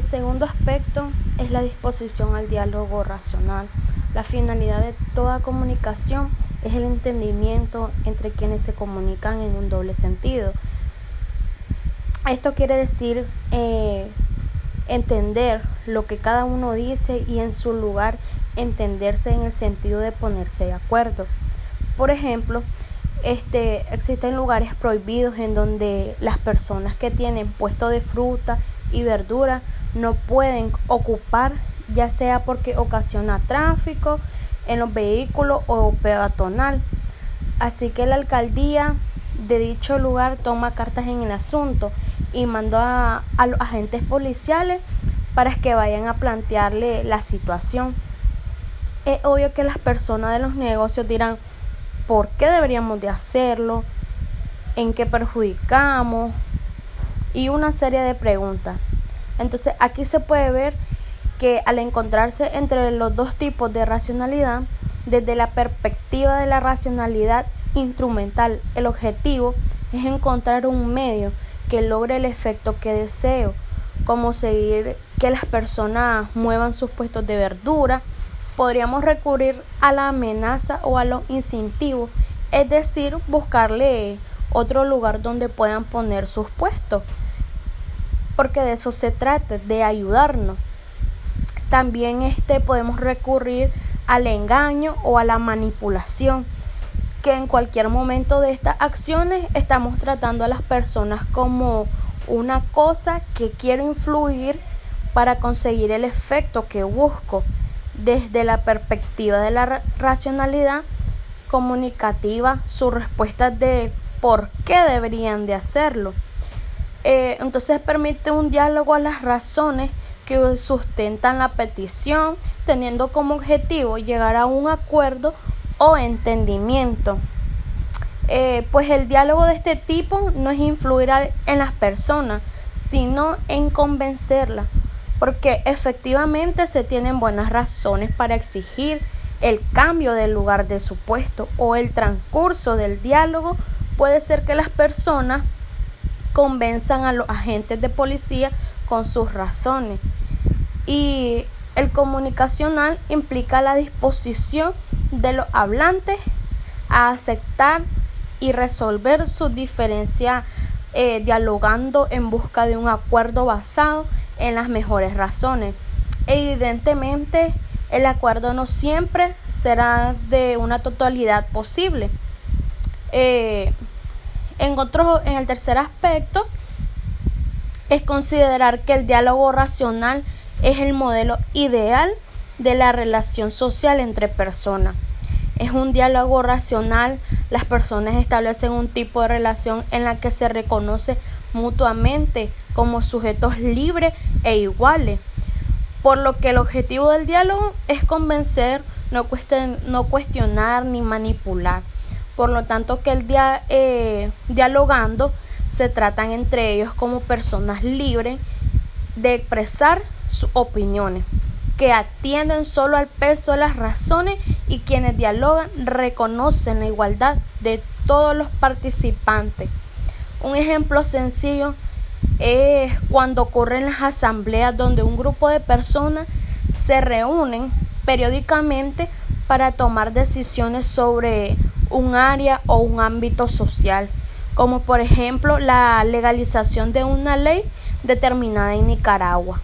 El segundo aspecto es la disposición al diálogo racional. La finalidad de toda comunicación es el entendimiento entre quienes se comunican en un doble sentido. Esto quiere decir eh, entender lo que cada uno dice y en su lugar entenderse en el sentido de ponerse de acuerdo. Por ejemplo, este, existen lugares prohibidos en donde las personas que tienen puesto de fruta y verdura no pueden ocupar, ya sea porque ocasiona tráfico en los vehículos o peatonal. Así que la alcaldía de dicho lugar toma cartas en el asunto y mandó a, a los agentes policiales para que vayan a plantearle la situación. Es obvio que las personas de los negocios dirán, ¿por qué deberíamos de hacerlo? ¿En qué perjudicamos? Y una serie de preguntas. Entonces aquí se puede ver que al encontrarse entre los dos tipos de racionalidad, desde la perspectiva de la racionalidad instrumental, el objetivo es encontrar un medio que logre el efecto que deseo, como seguir que las personas muevan sus puestos de verdura, podríamos recurrir a la amenaza o a lo instintivo, es decir, buscarle otro lugar donde puedan poner sus puestos porque de eso se trata, de ayudarnos. También este, podemos recurrir al engaño o a la manipulación, que en cualquier momento de estas acciones estamos tratando a las personas como una cosa que quiero influir para conseguir el efecto que busco desde la perspectiva de la racionalidad comunicativa, sus respuestas de por qué deberían de hacerlo. Eh, entonces permite un diálogo a las razones que sustentan la petición, teniendo como objetivo llegar a un acuerdo o entendimiento. Eh, pues el diálogo de este tipo no es influir en las personas, sino en convencerlas, porque efectivamente se tienen buenas razones para exigir el cambio del lugar de su puesto o el transcurso del diálogo puede ser que las personas convenzan a los agentes de policía con sus razones. Y el comunicacional implica la disposición de los hablantes a aceptar y resolver sus diferencias eh, dialogando en busca de un acuerdo basado en las mejores razones. Evidentemente, el acuerdo no siempre será de una totalidad posible. Eh, en, otro, en el tercer aspecto es considerar que el diálogo racional es el modelo ideal de la relación social entre personas. Es un diálogo racional, las personas establecen un tipo de relación en la que se reconoce mutuamente como sujetos libres e iguales. Por lo que el objetivo del diálogo es convencer, no, no cuestionar ni manipular. Por lo tanto, que el día eh, dialogando se tratan entre ellos como personas libres de expresar sus opiniones, que atienden solo al peso de las razones y quienes dialogan reconocen la igualdad de todos los participantes. Un ejemplo sencillo es cuando ocurren las asambleas donde un grupo de personas se reúnen periódicamente para tomar decisiones sobre un área o un ámbito social, como por ejemplo la legalización de una ley determinada en Nicaragua.